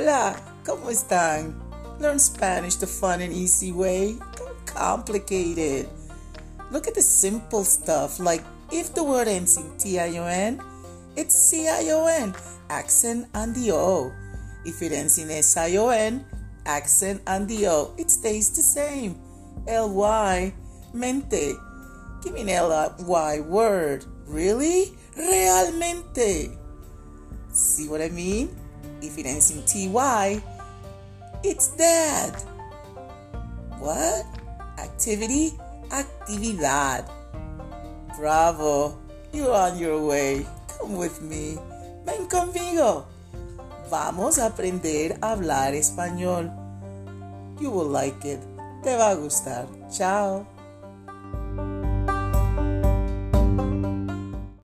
Hola, ¿cómo están? Learn Spanish the fun and easy way. Don't complicate it. Look at the simple stuff like if the word ends in T-I-O-N, it's C-I-O-N, accent on the O. If it ends in S-I-O-N, accent on the O, it stays the same. L-Y, mente. Give me an L-Y word. Really? Realmente. See what I mean? If it ends in TY, it's dead. What? Activity? Actividad. Bravo. You're on your way. Come with me. Ven conmigo. Vamos a aprender a hablar español. You will like it. Te va a gustar. Chao.